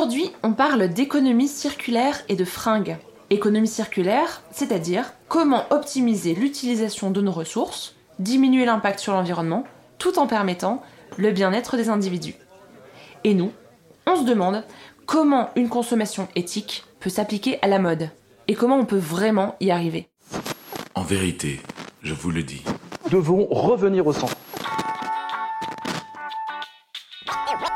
Aujourd'hui, on parle d'économie circulaire et de fringues. Économie circulaire, c'est-à-dire comment optimiser l'utilisation de nos ressources, diminuer l'impact sur l'environnement, tout en permettant le bien-être des individus. Et nous, on se demande comment une consommation éthique peut s'appliquer à la mode et comment on peut vraiment y arriver. En vérité, je vous le dis. Nous devons revenir au centre.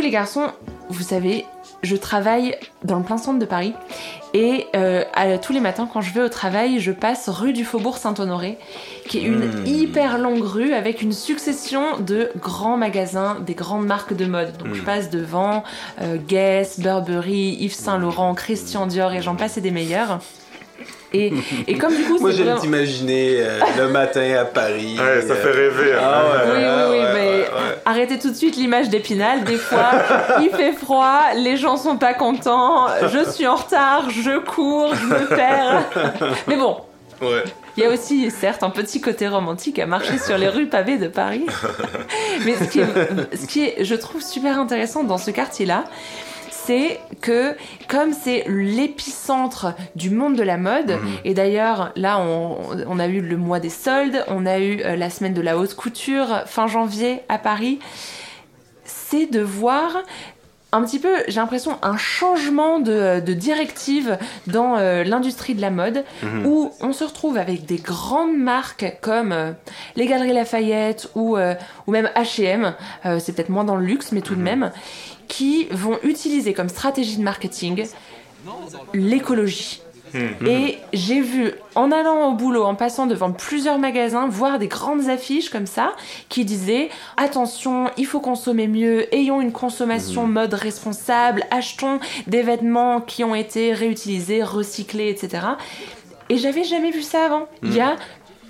Coup, les garçons, vous savez, je travaille dans le plein centre de Paris et euh, à- tous les matins, quand je vais au travail, je passe rue du Faubourg Saint-Honoré, qui est une hyper longue rue avec une succession de grands magasins, des grandes marques de mode. Donc je passe devant euh, Guess, Burberry, Yves Saint Laurent, Christian Dior et j'en passe et des meilleurs. Et, et comme du coup, Moi, j'aime vraiment- t'imaginer euh, le matin à Paris. Ouais, ça euh, fait rêver. hein. Ah ouais, Oui, oui, ouais, oui, ouais, mais. Arrêtez tout de suite l'image d'Épinal. Des fois, il fait froid, les gens sont pas contents, je suis en retard, je cours, je me perds. Mais bon, Ouais. il y a aussi, certes, un petit côté romantique à marcher sur les rues pavées de Paris. Mais ce qui est, ce qui est je trouve, super intéressant dans ce quartier-là, c'est que comme c'est l'épicentre du monde de la mode, et d'ailleurs là on, on a eu le mois des soldes, on a eu euh, la semaine de la haute couture fin janvier à Paris, c'est de voir un petit peu, j'ai l'impression, un changement de, de directive dans euh, l'industrie de la mode, où on se retrouve avec des grandes marques comme euh, les Galeries Lafayette ou, euh, ou même H&M, c'est peut-être moins dans le luxe, mais tout de même, qui vont utiliser comme stratégie de marketing l'écologie. Et j'ai vu, en allant au boulot, en passant devant plusieurs magasins, voir des grandes affiches comme ça qui disaient attention, il faut consommer mieux, ayons une consommation mode responsable, achetons des vêtements qui ont été réutilisés, recyclés, etc. Et j'avais jamais vu ça avant. Il y a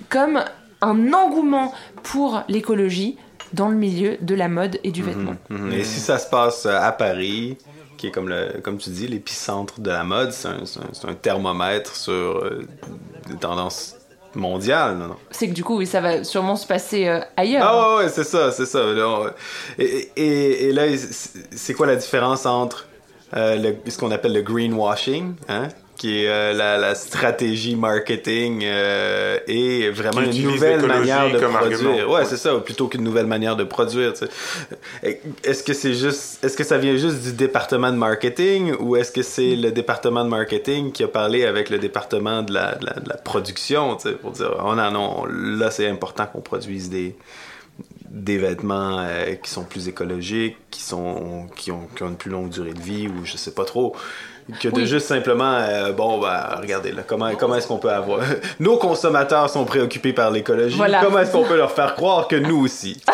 comme un engouement pour l'écologie dans le milieu de la mode et du vêtement. Et si ça se passe à Paris, qui est comme, le, comme tu dis, l'épicentre de la mode, c'est un, thermomètre sur euh, des tendances mondiales. Non, non. C'est que du coup, oui, ça va sûrement se passer euh, ailleurs. Ah ouais, ouais, c'est ça, c'est ça. Et, et, et là, c'est c'est quoi la différence entre euh, le- ce qu'on appelle le greenwashing, hein, qui est euh, la, la stratégie marketing euh, et vraiment une nouvelle manière de produire. argument. Ouais, c'est ça, plutôt qu'une nouvelle manière de produire. tu sais. Et Est-ce que c'est juste, est-ce que ça vient juste du département de marketing ou est-ce que c'est le département de marketing qui a parlé avec le département de la, de la, de la production, tu sais, pour dire, oh non, non, là c'est important qu'on produise des des vêtements euh, qui sont plus écologiques, qui sont qui ont, qui ont une plus longue durée de vie ou je sais pas trop que de Oui. juste simplement euh, bon bah regardez là comment comment est-ce qu'on peut avoir nos consommateurs sont préoccupés par l'écologie Voilà. comment est-ce qu'on peut leur faire croire que nous aussi?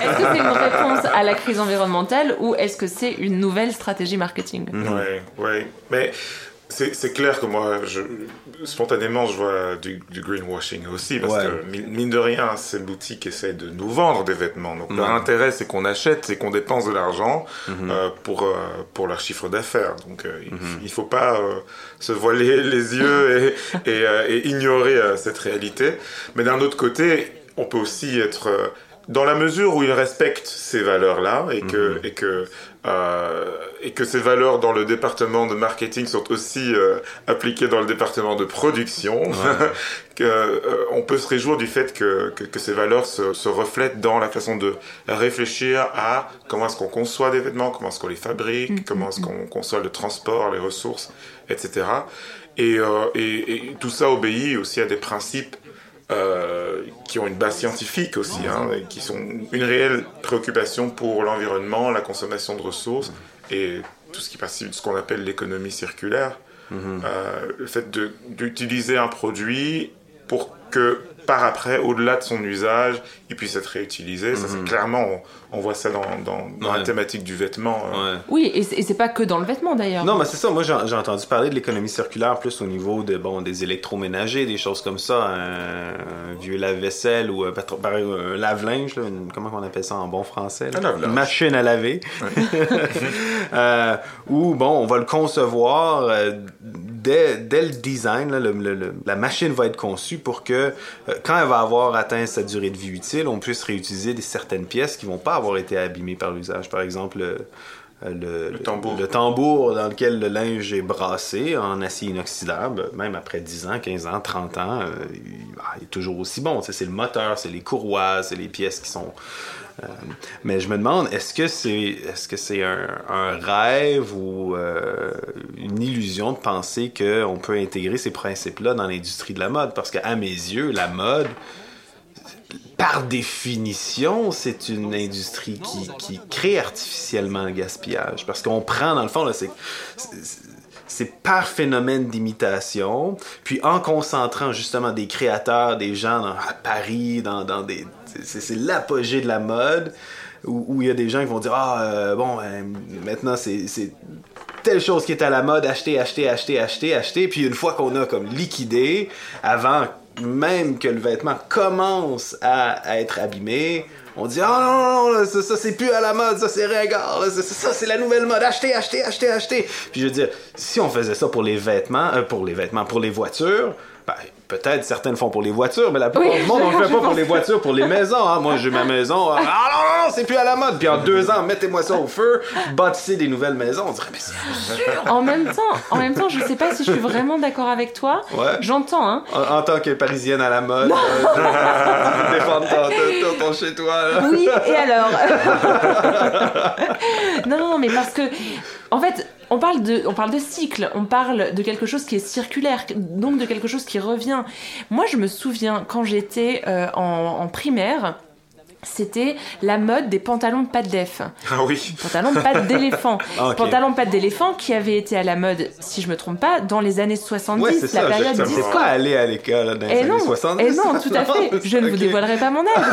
Est-ce que c'est une réponse à la crise environnementale ou est-ce que c'est une nouvelle stratégie marketing? Ouais, ouais. Mais c'est clair que moi, je, spontanément, je vois du, du greenwashing aussi. Parce Ouais. que, mine de rien, ces boutiques essaient de nous vendre des vêtements. Donc, leur intérêt, c'est qu'on achète, c'est qu'on dépense de l'argent Mhm. euh, pour, euh, pour leur chiffre d'affaires. Donc, euh, il, il faut pas se voiler les yeux et, et, et ignorer cette réalité. Mais d'un autre côté, on peut aussi être... dans la mesure où ils respectent ces valeurs-là et que, et, que, euh, et que ces valeurs dans le département de marketing sont aussi euh, appliquées dans le département de production, que, euh, on peut se réjouir du fait que, que, que ces valeurs se, se reflètent dans la façon de réfléchir à comment est-ce qu'on conçoit des vêtements, comment est-ce qu'on les fabrique, comment est-ce qu'on conçoit le transport, les ressources, etc. Et, euh, et, et tout ça obéit aussi à des principes euh, qui ont une base scientifique aussi, hein, qui sont une réelle préoccupation pour l'environnement, la consommation de ressources et tout ce qui participe de ce qu'on appelle l'économie circulaire. Euh, le fait d'utiliser un produit pour que par après, au-delà de son usage, il puisse être réutilisé. Ça, c'est clairement, on, on voit ça dans, dans, dans la Ouais. thématique du vêtement. euh. Ouais. Oui, et c'est pas que dans le vêtement d'ailleurs. Non, mais c'est ça. Moi, j'ai entendu parler de l'économie circulaire plus au niveau de, bon, des électroménagers, des choses comme ça. Un, un vieux lave-vaisselle ou euh, pareil, un lave-linge, comment on appelle ça en bon français? là? Un. Une machine à laver. Euh, Ou, bon, on va le concevoir euh, dès, dès le design. là, le- le- le- la machine va être conçue pour que, euh, quand elle va avoir atteint sa durée de vie utile, on puisse réutiliser des, certaines pièces qui vont pas avoir été abîmées par l'usage. Par exemple, le, le, le- tambour. le tambour dans lequel le linge est brassé en acier inoxydable, même après 10 ans, 15 ans, 30 ans, euh, il, ah, il est toujours aussi bon. C'est le moteur, c'est les courroies, c'est les pièces qui sont... euh, mais je me demande, est-ce que c'est est-ce un rêve ou euh, une illusion de penser qu'on peut intégrer ces principes-là dans l'industrie de la mode? Parce qu'à mes yeux, la mode, par définition, c'est une industrie qui, qui crée artificiellement le gaspillage. Parce qu'on prend, dans le fond, là, c'est, c'est- par phénomène d'imitation, puis en concentrant justement des créateurs, des gens dans- à Paris, dans, des... C'est, l'apogée de la mode, où il y a des gens qui vont dire, ah, euh, bon, euh, maintenant c'est... telle chose qui est à la mode, acheter, acheter, acheter, acheter, acheter. Puis une fois qu'on a comme liquidé, avant même que le vêtement commence à être abîmé, on dit ah non non, non là, ça, c'est plus à la mode, ça c'est ringard, ça, ça, c'est la nouvelle mode, acheter, acheter, acheter, acheter. Puis je veux dire, si on faisait ça pour les vêtements, euh, pour les vêtements, pour les voitures, ben, peut-être certaines font pour les voitures, mais la plupart Oui, du monde on le fait pas pour les voitures, pour les maisons. hein. Moi j'ai ma maison, ah non non non, c'est plus à la mode. Puis en deux ans, mettez-moi ça au feu, bâtissez des nouvelles maisons. On dirait mais c'est En même temps, en même temps, je sais pas si je suis vraiment d'accord avec toi. Ouais. J'entends, hein. En, en tant que parisienne à la mode, euh, défendre ton, ton, ton- ton chez toi. Là. Oui, et alors? Non, non, mais parce que, en fait, on parle, de, on parle de cycle, on parle de quelque chose qui est circulaire, donc de quelque chose qui revient. Moi, je me souviens, quand j'étais euh, en, en primaire, c'était la mode des pantalons de pattes d'EF. Ah oui. Pantalons de pattes d'éléphant. Ah. Pantalons de pattes d'éléphant qui avait été à la mode, si je me trompe pas, dans les années 70, Ouais, la ça. période disco. pas aller à l'école dans les Et années non, 70. et non, tout à fait. Je ne vous dévoilerai pas mon âge.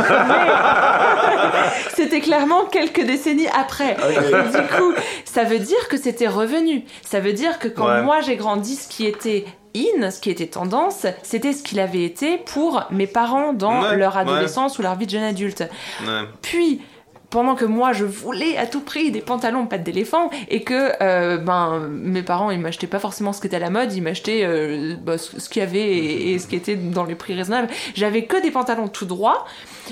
C'était clairement quelques décennies après. Et du coup, ça veut dire que c'était revenu. Ça veut dire que quand Ouais. moi j'ai grandi, ce qui était in, ce qui était tendance, c'était ce qu'il avait été pour mes parents dans Ouais, leur ouais. adolescence ou leur vie de jeune adulte. Ouais. Puis, pendant que moi je voulais à tout prix des pantalons pattes d'éléphant et que euh, ben mes parents ils m'achetaient pas forcément ce qui était à la mode, ils m'achetaient euh, bah, ce, qu'il y avait et, et ce qui était dans les prix raisonnables. J'avais que des pantalons tout droits.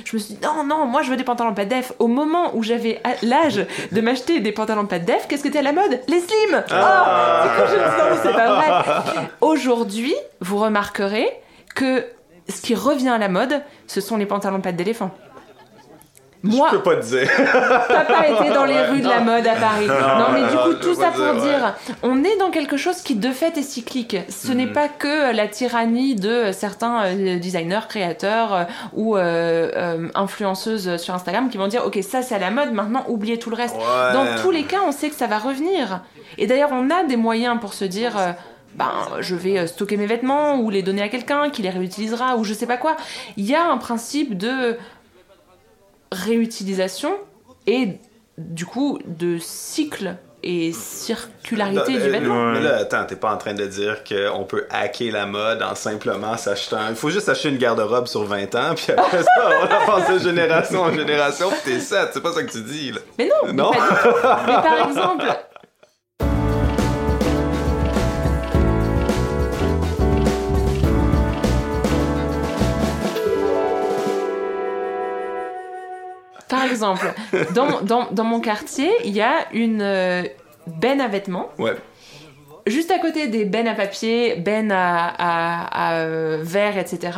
Je me suis dit non non moi je veux des pantalons pattes d'EF. Au moment où j'avais l'âge de m'acheter des pantalons pattes d'EF, qu'est-ce qui était à la mode? Les slim. Ah. Oh, c'est quand je me dis non mais c'est pas vrai. Aujourd'hui vous remarquerez que ce qui revient à la mode, ce sont les pantalons pattes d'éléphant. Moi, Je peux pas te dire. Papa était dans les rues de la mode à Paris. Non, mais du coup, tout ça pour dire, dire, on est dans quelque chose qui de fait est cyclique. Ce n'est pas que la tyrannie de certains euh, designers, créateurs euh, ou euh, euh, influenceuses sur Instagram qui vont dire, ok, ça c'est à la mode, maintenant oubliez tout le reste. Ouais. Dans tous les cas, on sait que ça va revenir. Et d'ailleurs, on a des moyens pour se dire. euh, ben, je vais euh, stocker mes vêtements ou les donner à quelqu'un qui les réutilisera ou je sais pas quoi. Il y a un principe de réutilisation et du coup de cycle et circularité Non, du euh, vêtement. Mais là, attends, t'es pas en train de dire qu'on peut hacker la mode en simplement s'achetant. Il faut juste acheter une garde-robe sur 20 ans, puis après ça, on avance de génération en génération, puis t'es set. C'est pas ça que tu dis, là. Mais non, Non? Mais, pas du tout. Mais par exemple, par exemple, dans, dans, dans mon quartier, il y a une euh, benne à vêtements Ouais. juste à côté des bennes à papier, bennes à, à, à, euh, verre, etc.,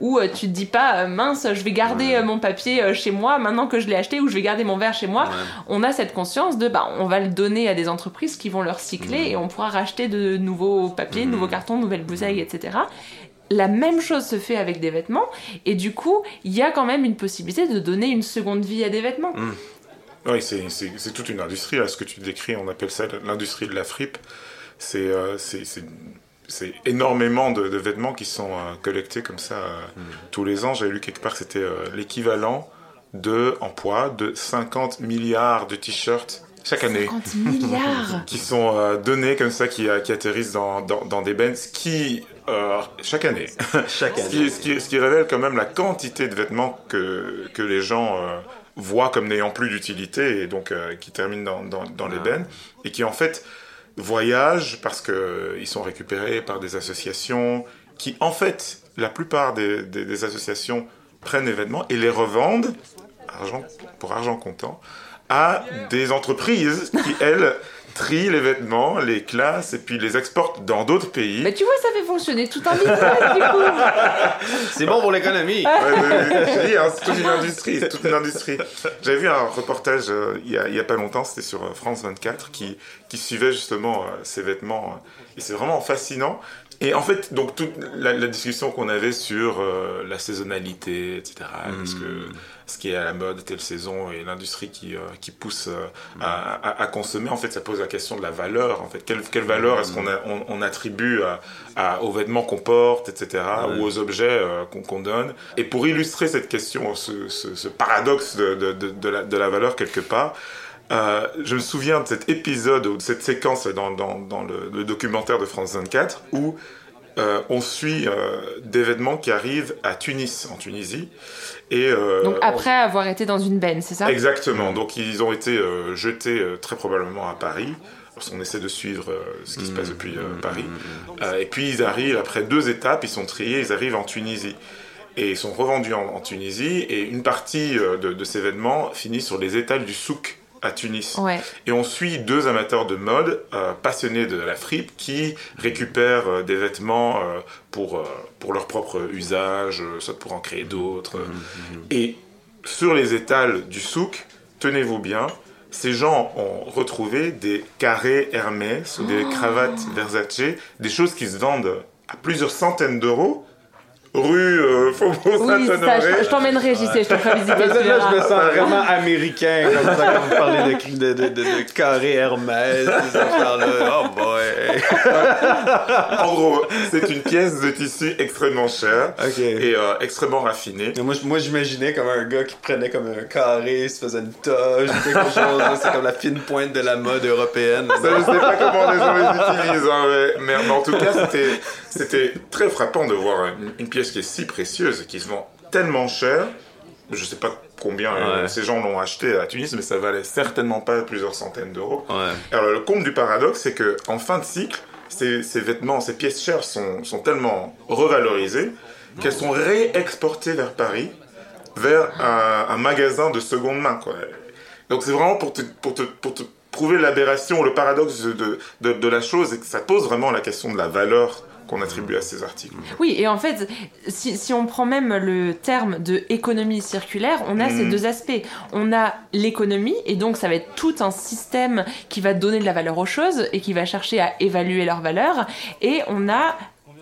où euh, tu te dis pas, euh, mince, je vais garder mon papier chez moi maintenant que je l'ai acheté, ou je vais garder mon verre chez moi. On a cette conscience de, bah, on va le donner à des entreprises qui vont le recycler et on pourra racheter de nouveaux papiers, de nouveaux cartons, de nouvelles bouteilles, etc. la même chose se fait avec des vêtements, et du coup, il y a quand même une possibilité de donner une seconde vie à des vêtements. Oui, c'est- toute une industrie, là, ce que tu décris, on appelle ça l'industrie de la fripe. C'est euh, énormément de, de vêtements qui sont euh, collectés comme ça euh, tous les ans. J'avais lu quelque part que c'était euh, l'équivalent de, en poids, de 50 milliards de t-shirts chaque année. 50 milliards. Qui sont euh, donnés comme ça, qui, euh, qui atterrissent dans, dans, dans des bennes, ce qui, euh, chaque année, Chaque ce qui, ce, qui, ce qui révèle quand même la quantité de vêtements que, que les gens euh, voient comme n'ayant plus d'utilité et donc euh, qui terminent dans, dans, dans les bennes et qui en fait voyagent parce qu'ils sont récupérés par des associations qui en fait, la plupart des, des, des associations prennent les vêtements et les revendent argent, pour argent comptant à des entreprises qui, elles, trient les vêtements, les classent et puis les exportent dans d'autres pays. Mais tu vois, ça fait fonctionner tout un business du coup C'est bon pour l'économie. Ouais, hein, c'est toute une industrie, c'est toute une industrie. J'avais vu un reportage euh, il, y a, il y a pas longtemps, c'était sur euh, France 24, qui, qui suivait justement euh, ces vêtements. euh, et c'est vraiment fascinant. Et en fait, donc toute la, la discussion qu'on avait sur euh, la saisonnalité, etc. Parce que ce qui est à la mode telle saison et l'industrie qui, euh, qui pousse euh, à, à- à consommer, en fait, ça pose la question de la valeur. En fait, quelle, quelle valeur est-ce qu'on on, on attribue à, à- aux vêtements qu'on porte, etc., ou aux objets qu'on donne? Et pour illustrer cette question, ce, ce- ce paradoxe de- de la, de la valeur quelque part, euh, je me souviens de cet épisode ou de cette séquence dans, dans- dans le, le documentaire de France 24 où euh, on suit euh, des vêtements qui arrivent à Tunis, en Tunisie. Et, euh, Donc on- après avoir été dans une benne, c'est ça? Exactement. Donc ils ont été euh, jetés euh, très probablement à Paris. Parce qu'on essaie de suivre euh, ce qui se passe depuis euh, Paris. Euh, et puis ils arrivent, après deux étapes, ils sont triés, ils arrivent en Tunisie. Et ils sont revendus en, en Tunisie. Et une partie euh, de, de ces vêtements finit sur les étals du souk à Tunis. Ouais. Et on suit deux amateurs de mode euh, passionnés de la fripe qui récupèrent euh, des vêtements euh, pour, euh, pour leur propre usage, soit pour en créer d'autres. Et sur les étals du souk, tenez-vous bien, ces gens ont retrouvé des carrés Hermès ou des cravates Versace, des choses qui se vendent à plusieurs centaines d'euros, rue euh, Faubourg Oui, ça, Saint-Honoré. je, je t'emmènerai, j'y sais, je te ferai visiter. Là, là, je me sens vraiment américain comme ça quand vous parlez de, de, de, de, de carré Hermès, ces affaires-là. Oh boy! En gros, c'est une pièce de tissu extrêmement chère et euh, extrêmement raffinée. Moi, moi, j'imaginais comme un gars qui prenait comme un carré, se faisait une toge, quelque chose. là. C'est comme la fine pointe de la mode européenne. Ça, je sais pas comment les gens les utilisent, hein, mais, mais- mais en tout cas, c'était, c'était très frappant de voir une, une pièce qui est si précieuse et qui se vend tellement cher. Je sais pas combien euh, Ouais. ces gens l'ont acheté à Tunis, mais ça valait certainement pas plusieurs centaines d'euros. Ouais. Alors, le comble du paradoxe, c'est que en fin de cycle, ces, ces vêtements, ces pièces chères sont, sont tellement revalorisées qu'elles sont réexportées vers Paris, vers un, un magasin de seconde main. Quoi. Donc, c'est vraiment pour te, pour te, pour te prouver l'aberration, le paradoxe de, de, de la chose, et que ça pose vraiment la question de la valeur qu'on attribue à ces articles. Oui, et en fait, si, si on prend même le terme de économie circulaire, on a ces Mhm. deux aspects. On a l'économie, et donc ça va être tout un système qui va donner de la valeur aux choses et qui va chercher à évaluer leur valeur. Et on a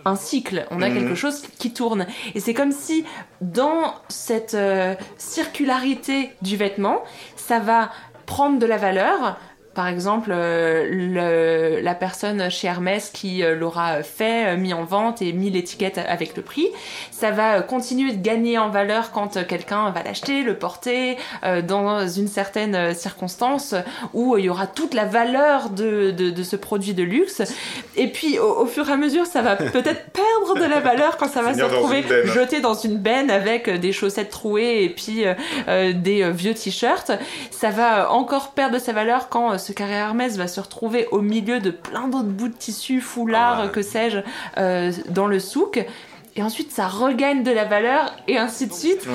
un cycle, on a Mhm. quelque chose qui tourne. Et c'est comme si dans cette euh, circularité du vêtement, ça va prendre de la valeur. Par exemple, euh, le- la personne chez Hermès qui euh, l'aura fait, euh, mis en vente et mis l'étiquette avec le prix, ça va continuer de gagner en valeur quand quelqu'un va l'acheter, le porter dans une certaine circonstance où il y aura toute la valeur de, de, de ce produit de luxe. Et puis au, au fur et à mesure, ça va peut-être perdre de la valeur quand ça va se retrouver jeté dans une benne avec des chaussettes trouées et puis euh, des vieux t-shirts. Ça va encore perdre de sa valeur quand euh, ce carré Hermès va se retrouver au milieu de plein d'autres bouts de tissu, foulards, euh, que sais-je, euh, dans le souk. Et ensuite, ça regagne de la valeur et ainsi de suite.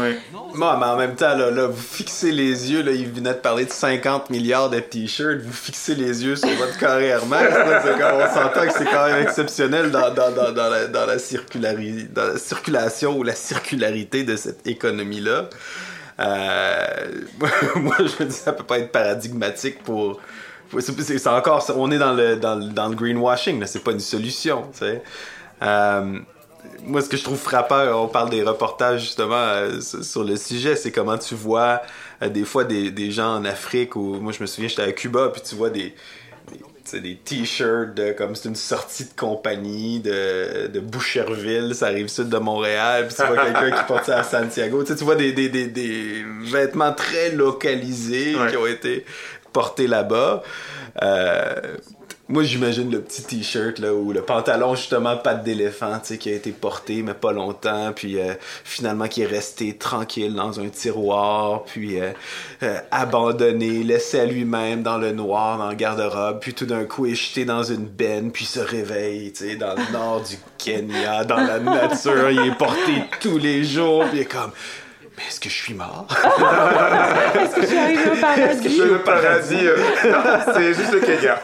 Moi, mais en même temps, là, là, vous fixez les yeux, là, il venait de parler de 50 milliards de t-shirts, vous fixez les yeux sur votre carré Hermès, on s'entend que c'est quand même exceptionnel dans, dans, dans, dans la, dans, la circulari- dans la circulation ou la circularité de cette économie-là. Euh, moi, je me dis, ça peut pas être paradigmatique pour... c'est- encore, on est dans le, dans, le- greenwashing, c'est pas une solution. Euh, moi, ce que je trouve frappant, on parle des reportages justement euh, sur le sujet, c'est comment tu vois des fois des, des gens en Afrique ou moi je me souviens j'étais à Cuba puis tu vois des des, t-shirts de comme c'est une sortie de compagnie de, de Boucherville, ça arrive sud de Montréal, puis tu vois quelqu'un qui porte ça à Santiago. Tu, vois des, des, des, des vêtements très localisés Ouais. qui ont été portés là-bas. Euh, moi, j'imagine le petit t-shirt là ou le pantalon justement patte d'éléphant, tu sais, qui a été porté mais pas longtemps, puis euh, finalement qui est resté tranquille dans un tiroir, puis euh, euh, abandonné, laissé à lui-même dans le noir, dans le garde-robe, puis tout d'un coup est jeté dans une benne, puis se réveille, tu sais, dans le nord du Kenya, dans la nature, il est porté tous les jours, puis il est comme mais est-ce que je suis mort? Est-ce que je suis arrivée au paradis? Le paradis, euh, non, c'est juste le Kenya.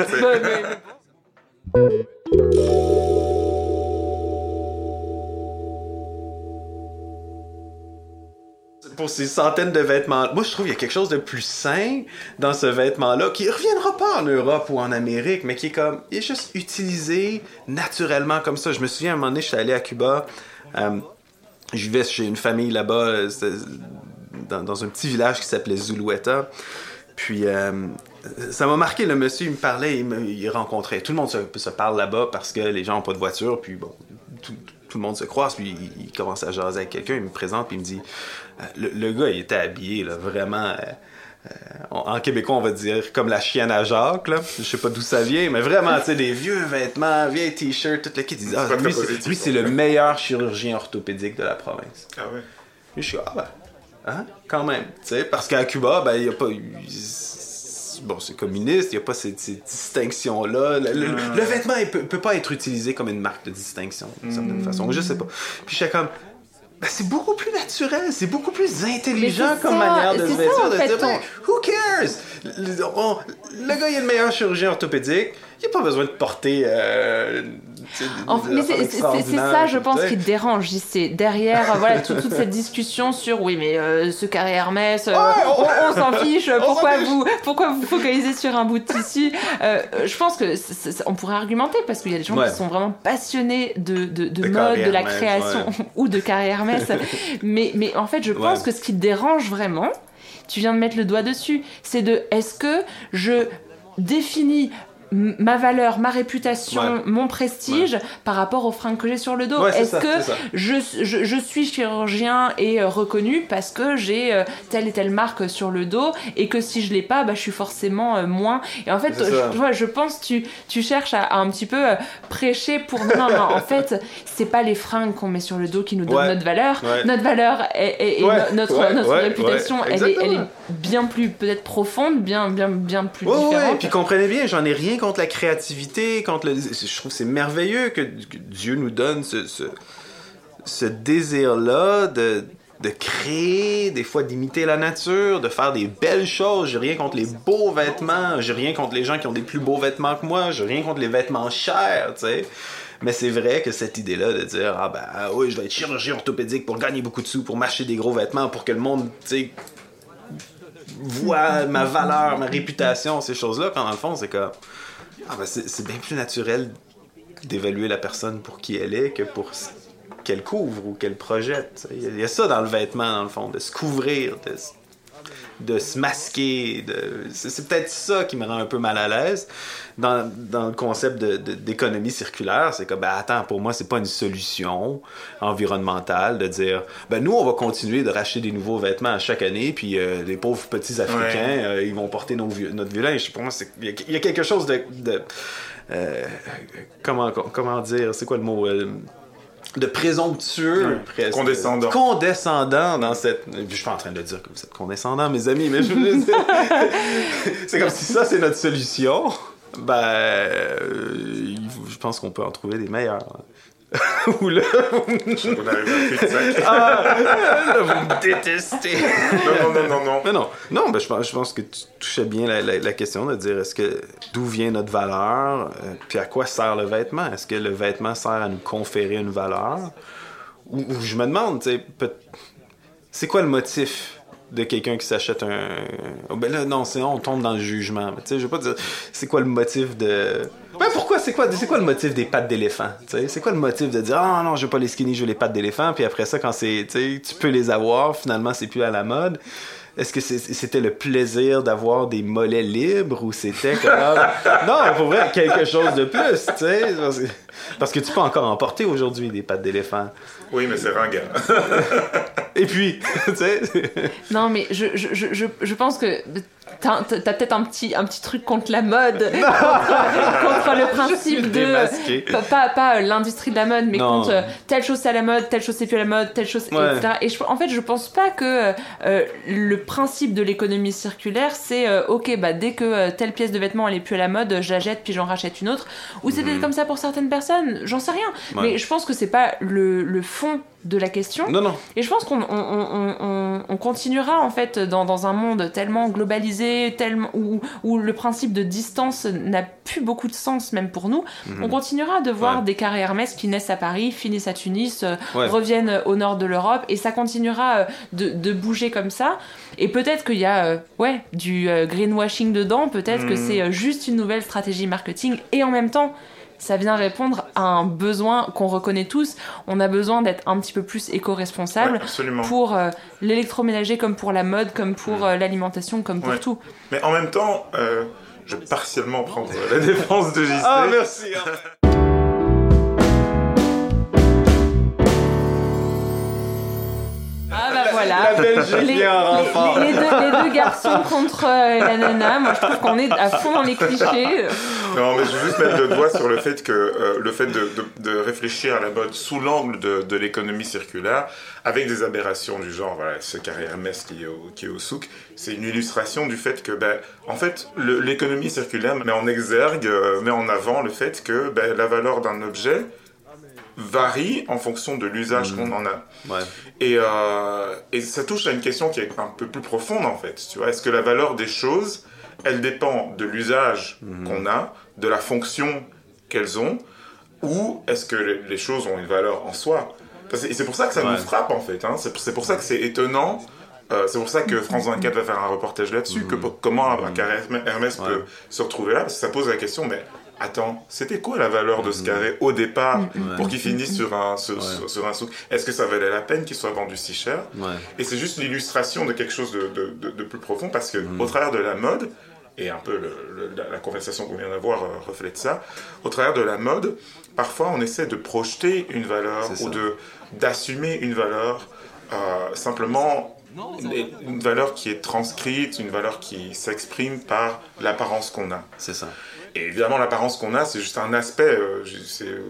pour ces centaines de vêtements. Moi, je trouve qu'il y a quelque chose de plus sain dans ce vêtement-là qui reviendra pas en Europe ou en Amérique, mais qui est comme, il est juste utilisé naturellement comme ça. Je me souviens, à un moment donné, je suis allé à Cuba. euh, je vivais chez une famille là-bas, euh, dans, un petit village qui s'appelait Zulueta. Puis, euh, ça m'a marqué, le monsieur, il me parlait, il, me, rencontrait. Tout le monde se, parle là-bas parce que les gens n'ont pas de voiture, puis bon, tout, le monde se croise, puis il, commence à jaser avec quelqu'un, il me présente, puis il me dit euh, le, gars, il était habillé, là, vraiment. Euh, en québécois, on va dire comme la chienne à Jacques, là. Je sais pas d'où ça vient, mais vraiment, tu sais, des vieux vêtements, vieilles t-shirts, tout le kit. Ah, lui, c'est- lui, c'est le meilleur chirurgien orthopédique de la province. Ah ouais? Je suis ah ben, hein, quand même, tu sais, parce qu'à Cuba, ben, il n'y a pas Bon, c'est communiste, il n'y a pas ces distinctions-là. Le, le- le vêtement, il peut, peut pas être utilisé comme une marque de distinction, d'une certaine façon. Je sais pas. Puis j'étais comme, ben, c'est beaucoup plus naturel, c'est beaucoup plus intelligent comme ça, manière de ça, fait, dire, ben, who cares? Le, on- le gars, il est le meilleur chirurgien orthopédique. Il n'a pas besoin de porter. euh, En- mais c'est- ça, je pense, qui te dérange. C'est derrière, euh, voilà, toute, toute cette discussion sur oui, mais euh, ce carré Hermès, euh, on, on s'en fiche. Pourquoi vous, pourquoi vous focalisez sur un bout de tissu? Euh, Je pense que on pourrait argumenter parce qu'il y a des gens Ouais. qui sont vraiment passionnés de, de, de De mode, de la Hermès, création ou de carré Hermès. mais, mais en fait, je pense Ouais. que ce qui te dérange vraiment, tu viens de mettre le doigt dessus, c'est de est-ce que je définis ma valeur, ma réputation, Ouais. mon prestige par rapport aux fringues que j'ai sur le dos. Ouais, Est-ce que je, je, je suis chirurgien et euh, reconnu parce que j'ai euh, telle et telle marque sur le dos et que si je l'ai pas, bah, je suis forcément euh, moins. Et en fait, je, je pense tu tu cherches à, à un petit peu prêcher pour non non, en fait, c'est pas les fringues qu'on met sur le dos qui nous donnent notre valeur. Notre valeur et, et- et no- notre notre réputation, elle, est, elle est exactement. bien plus peut-être profonde, bien bien bien plus différente. puis comprenez bien, j'en ai rien contre la créativité, contre le... Je trouve c'est merveilleux que, Dieu nous donne ce, désir-là de, de créer, des fois d'imiter la nature, de faire des belles choses. J'ai rien contre les beaux vêtements, j'ai rien contre les gens qui ont des plus beaux vêtements que moi, j'ai rien contre les vêtements chers, tu sais. Mais c'est vrai que cette idée-là de dire Ah ben ah oui, je vais être chirurgien orthopédique pour gagner beaucoup de sous, pour m'acheter des gros vêtements, pour que le monde, tu sais, voit ma valeur, ma réputation, ces choses-là, quand dans le fond, c'est comme. Ah, ben c'est bien plus naturel d'évaluer la personne pour qui elle est que pour ce qu'elle couvre ou qu'elle projette. il y a ça dans le vêtement, dans le fond, de se couvrir, de, se- de se masquer. de- C'est peut-être ça qui me rend un peu mal à l'aise dans, dans le concept de- de- d'économie circulaire. C'est que, ben attends, pour moi, c'est pas une solution environnementale de dire, ben nous, on va continuer de racheter des nouveaux vêtements à chaque année, puis euh, les pauvres petits Africains, euh, ils vont porter nos vieux- notre vieux linge. Pour moi, c'est- il y, a- il y a quelque chose de... de- euh, comment, comment dire, c'est quoi le mot de présomptueux. Condescendant. Condescendant dans cette. Je suis pas en train de dire que vous êtes condescendant, mes amis, mais je c'est comme si ça c'est notre solution. Ben, euh, je pense qu'on peut en trouver des meilleurs. Ou là, On arrive à cul-de-sac. ah, là, vous me détestez. Non, non, non, non, non. Mais non, non, ben je, pense, je pense que tu touchais bien la, la- la question de dire est-ce que d'où vient notre valeur, euh, puis à quoi sert le vêtement? Est-ce que le vêtement sert à nous conférer une valeur? Ou, ou je me demande, tu sais, c'est quoi le motif de quelqu'un qui s'achète un. Oh, ben là, non, c'est on tombe dans le jugement. Tu sais, je veux pas dire. C'est quoi le motif de. Quoi, c'est quoi, c'est quoi le motif des pattes d'éléphant? C'est quoi le motif de dire, ah non, je veux pas les skinny, je veux les pattes d'éléphant, puis après ça, quand c'est, tu peux les avoir, finalement, c'est plus à la mode. Est-ce que c'est- c'était le plaisir d'avoir des mollets libres ou c'était comme. non, pour vrai, quelque chose de plus, tu sais? Parce que, parce que tu peux encore emporter aujourd'hui des pattes d'éléphant. Oui, mais c'est ringard. Et puis, tu sais? Non, mais je, je, je, je pense que t'as t'as peut-être un petit, un petit truc contre la mode, contre, contre le principe de. Pas, pas, pas, euh, l'industrie de la mode, mais Non. contre euh, telle chose c'est à la mode, telle chose c'est plus à la mode, telle chose, Ouais. etc. Et je, en fait, je pense pas que euh, le principe de l'économie circulaire, c'est euh, ok, bah dès que euh, telle pièce de vêtement elle est plus à la mode, je la jette puis j'en rachète une autre. Ou c'est peut-être comme ça pour certaines personnes, j'en sais rien. Mhm. Ouais. Mais je pense que c'est pas le, le fond de la question. Non, non. Et je pense qu'on on, on- on- on continuera en fait dans, dans un monde tellement globalisé, tellement où, où le principe de distance n'a plus beaucoup de sens même pour nous. On continuera de voir Mhm. Ouais. des carrés Hermès qui naissent à Paris, finissent à Tunis, euh, Ouais. reviennent au nord de l'Europe et ça continuera euh, de, de bouger comme ça. Et peut-être qu'il y a euh, ouais du euh, greenwashing dedans, peut-être que Mhm. c'est euh, juste une nouvelle stratégie marketing et en même temps ça vient répondre à un besoin qu'on reconnaît tous. On a besoin d'être un petit peu plus éco-responsable Ouais, absolument. pour euh, l'électroménager, comme pour la mode, comme pour euh, l'alimentation, comme pour Ouais. tout. Mais en même temps, euh, je vais partiellement prendre la défense de JC. Ah, merci. Voilà. La Belgique Les, vient en les- renfort. les- les deux, les deux garçons contre euh, la nana, moi je trouve qu'on est à fond dans les clichés. Non, mais je veux juste mettre le doigt sur le fait que euh, le fait de, de- de réfléchir à la mode sous l'angle de, de l'économie circulaire, avec des aberrations du genre, voilà, ce carré Hermès qui est au, qui est au souk, c'est une illustration du fait que, ben, en fait, l'économie circulaire met en exergue, euh, met en avant le fait que ben, la valeur d'un objet varie en fonction de l'usage qu'on en a. Ouais. Et, euh, et ça touche à une question qui est un peu plus profonde en fait. Tu vois, est-ce que la valeur des choses, elle dépend de l'usage qu'on a, de la fonction qu'elles ont, ou est-ce que les, choses ont une valeur en soi? C'est pour ça que ça Ouais. nous frappe en fait. Hein. C'est pour- ça que c'est étonnant. Euh, c'est pour ça que France 24 va faire un reportage là-dessus. Que comment un Hermès- Hermès Ouais. peut se retrouver là Parce que ça pose la question, mais attends, c'était quoi la valeur de ce carré au départ pour qu'il finisse sur un, sur, Ouais. sur- sur un souk? Est-ce que ça valait la peine qu'il soit vendu si cher? Ouais. et c'est juste l'illustration de quelque chose de, de- de- de plus profond parce que Mm. au travers de la mode, et un peu le- le- la, la conversation qu'on vient d'avoir euh, reflète ça, au travers de la mode, parfois on essaie de projeter une valeur ou de d'assumer une valeur euh, simplement une- une valeur qui est transcrite, une valeur qui s'exprime par l'apparence qu'on a. C'est ça. Et évidemment, l'apparence qu'on a, c'est juste un aspect. euh,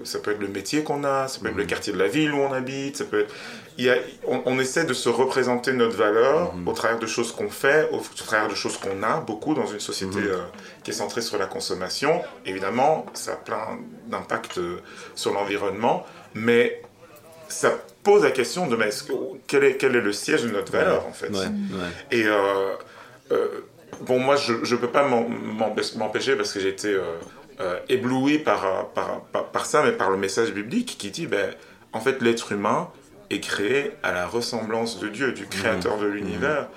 ça peut être le métier qu'on a, ça peut être le quartier de la ville où on habite, ça peut être. Il y a, on, on essaie de se représenter notre valeur au travers de choses qu'on fait, au, travers de choses qu'on a, beaucoup dans une société euh, qui est centrée sur la consommation. Évidemment, ça a plein d'impacts euh, sur l'environnement, mais ça pose la question de mais est-ce que- quel, est, quel est le siège de notre valeur en fait? Ouais. Ouais. et euh, euh, bon, moi, je ne peux pas m'empêcher parce que j'ai été euh, euh, ébloui par, par, par, par ça, mais par le message biblique qui dit, ben, en fait, l'être humain est créé à la ressemblance de Dieu, du créateur de l'univers.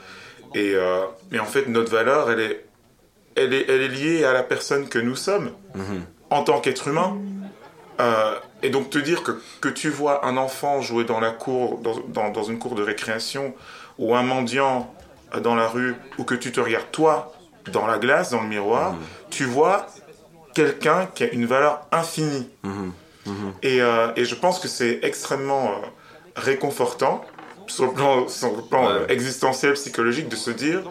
Et, euh, et en fait, notre valeur, elle est, elle, est, elle est liée à la personne que nous sommes en tant qu'être humain. Euh, et donc te dire que, que tu vois un enfant jouer dans la cour, dans, dans, dans une cour de récréation, ou un mendiant dans la rue, ou que tu te regardes toi dans la glace, dans le miroir, tu vois quelqu'un qui a une valeur infinie. Et, euh, et je pense que c'est extrêmement euh, réconfortant sur le plan, sur le plan Ouais. euh, existentiel, psychologique, de se dire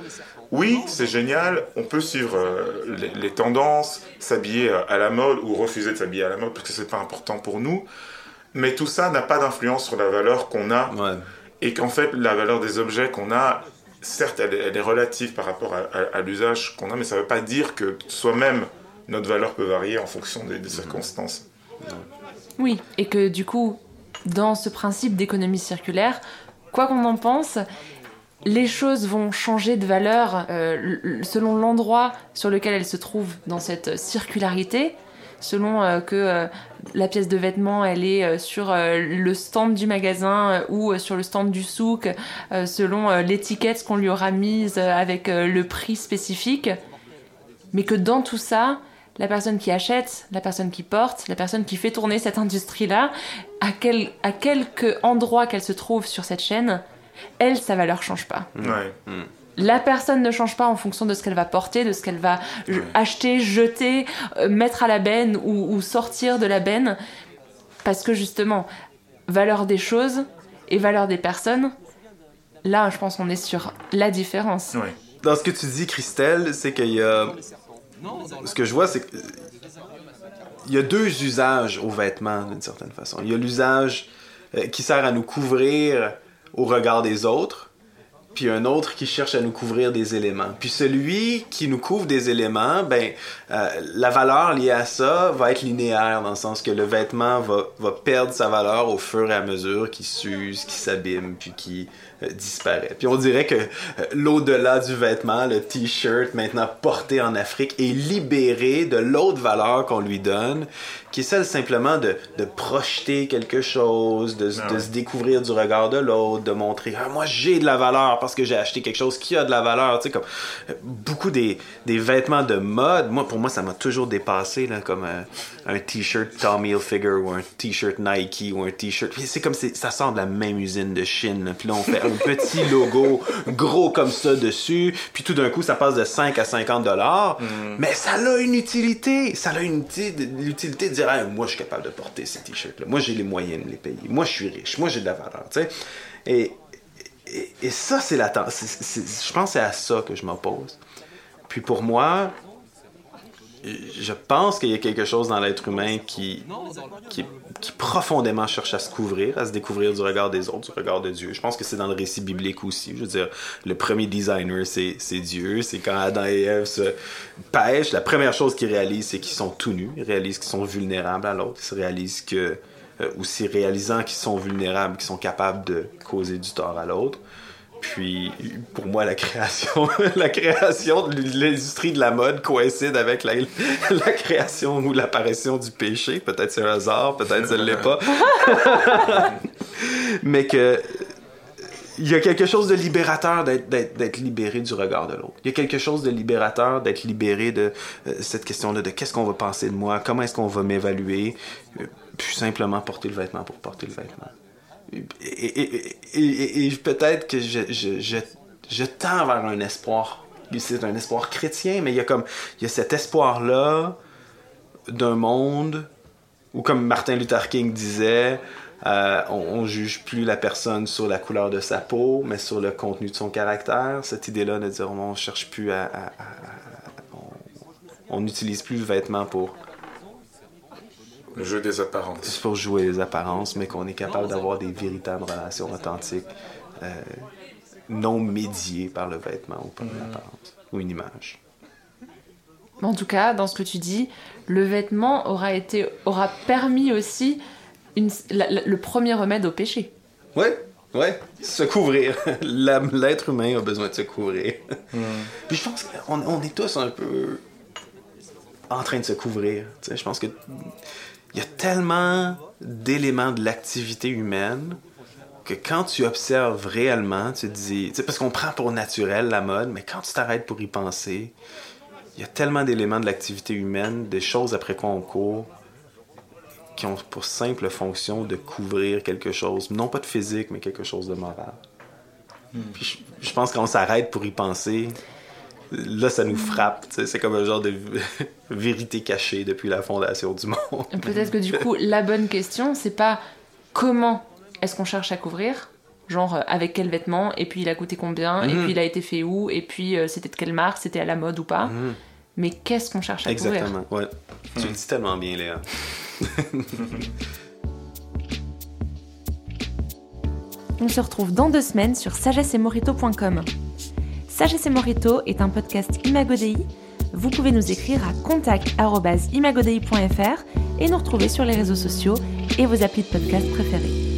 oui, c'est génial, on peut suivre euh, les, les tendances, s'habiller euh, à la mode ou refuser de s'habiller à la mode parce que c'est pas important pour nous, mais tout ça n'a pas d'influence sur la valeur qu'on a Ouais. et qu'en fait la valeur des objets qu'on a, certes elle est, elle est relative par rapport à, à- à l'usage qu'on a, mais ça ne veut pas dire que soi-même notre valeur peut varier en fonction des, des circonstances. Oui, et que du coup, dans ce principe d'économie circulaire, quoi qu'on en pense, les choses vont changer de valeur euh, selon l'endroit sur lequel elles se trouvent dans cette circularité, selon euh, que euh, la pièce de vêtement elle est euh, sur euh, le stand du magasin euh, ou euh, sur le stand du souk, euh, selon euh, l'étiquette qu'on lui aura mise euh, avec euh, le prix spécifique, mais que dans tout ça, la personne qui achète, la personne qui porte, la personne qui fait tourner cette industrie-là, à, quel, à quelque endroit qu'elle se trouve sur cette chaîne, elle, sa valeur change pas. Ouais. La personne ne change pas en fonction de ce qu'elle va porter, de ce qu'elle va Ouais. acheter, jeter, euh, mettre à la benne ou, ou sortir de la benne. Parce que justement, valeur des choses et valeur des personnes, là, je pense qu'on est sur la différence. Ouais. Dans ce que tu dis, Christelle, c'est qu'il y a. Ce que je vois, c'est que. Il y a deux usages aux vêtements, d'une certaine façon. Il y a l'usage euh, qui sert à nous couvrir au regard des autres, puis un autre qui cherche à nous couvrir des éléments. Puis celui qui nous couvre des éléments, ben, euh, la valeur liée à ça va être linéaire, dans le sens que le vêtement va, perdre sa valeur au fur et à mesure qu'il s'use, qu'il s'abîme, puis qu'il euh, disparaît. Puis on dirait que euh, l'au-delà du vêtement, le t-shirt maintenant porté en Afrique, est libéré de l'autre valeur qu'on lui donne, qui est celle simplement de, de projeter quelque chose, de, Ah de se découvrir du regard de l'autre, de montrer ah, moi j'ai de la valeur parce que j'ai acheté quelque chose qui a de la valeur. Tu sais, comme euh, beaucoup des, des vêtements de mode, moi pour moi ça m'a toujours dépassé là, comme euh, un t-shirt Tommy Hilfiger ou un t-shirt Nike ou un t-shirt. C'est comme ça sort de la même usine de Chine. Puis là on fait un petit logo gros comme ça dessus. Puis tout d'un coup ça passe de 5 à 50 dollars. Mais ça a une utilité. Ça a une uti- l'utilité de dire moi je suis capable de porter ces t-shirts là. Moi j'ai les moyens de les payer. Moi je suis riche. Moi j'ai de la valeur. Et, et, et ça c'est la ten- c'est- c'est- Je pense que c'est à ça que je m'oppose. Puis pour moi, je pense qu'il y a quelque chose dans l'être humain qui, profondément cherche à se couvrir, à se découvrir du regard des autres, du regard de Dieu. Je pense que c'est dans le récit biblique aussi. Je veux dire, le premier designer, c'est c'est Dieu. C'est quand Adam et Ève se pêchent, la première chose qu'ils réalisent, c'est qu'ils sont tout nus. Ils réalisent qu'ils sont vulnérables à l'autre. Ils se réalisent que, euh, aussi réalisant qu'ils sont vulnérables, qu'ils sont capables de causer du tort à l'autre. Puis, pour moi, la création, la création de l'industrie de la mode coïncide avec la, création ou l'apparition du péché. Peut-être c'est un hasard, peut-être ce l'est pas. Mais que il y a quelque chose de libérateur d'être libéré du regard de l'autre. Il y a quelque chose de libérateur d'être libéré de euh, cette question-là de qu'est-ce qu'on va penser de moi, comment est-ce qu'on va m'évaluer, euh, puis simplement porter le vêtement pour porter le vêtement. Et, peut-être que je, tends vers un espoir. C'est un espoir chrétien, mais il y a comme il y a cet espoir-là d'un monde où, comme Martin Luther King disait, euh, on, on juge plus la personne sur la couleur de sa peau, mais sur le contenu de son caractère. Cette idée-là de dire on cherche plus à, à- on n'utilise plus le vêtement pour Le jeu des apparences. c'est pour jouer les apparences, mais qu'on est capable d'avoir des véritables relations authentiques, euh, non médiées par le vêtement ou par une apparence ou une image. En tout cas, dans ce que tu dis, le vêtement aura, été, aura permis aussi une- la- la- le premier remède au péché. Ouais, ouais, se couvrir. L'être humain a besoin de se couvrir. Puis je pense qu'on on est tous un peu en train de se couvrir. Je pense que il y a tellement d'éléments de l'activité humaine que quand tu observes réellement, tu te dis, parce qu'on prend pour naturel la mode, mais quand tu t'arrêtes pour y penser, il y a tellement d'éléments de l'activité humaine, des choses après quoi on court, qui ont pour simple fonction de couvrir quelque chose, non pas de physique, mais quelque chose de moral. Puis je, je pense qu'on s'arrête pour y penser, là ça nous frappe, c'est comme un genre de vérité cachée depuis la fondation du monde. Peut-être que du coup, la bonne question, c'est pas comment est-ce qu'on cherche à couvrir Genre, euh, avec quel vêtement, et puis il a coûté combien, et Mhm. puis il a été fait où, et puis euh, c'était de quelle marque, c'était à la mode ou pas. Mhm. Mais qu'est-ce qu'on cherche à couvrir? Exactement, ouais. Tu le dis tellement bien, Léa. On se retrouve dans deux semaines sur sagessemorito.com. Sagesse et Morito est un podcast Imagodei. Vous pouvez nous écrire à contact.imagodei.fr et nous retrouver sur les réseaux sociaux et vos applis de podcast préférés.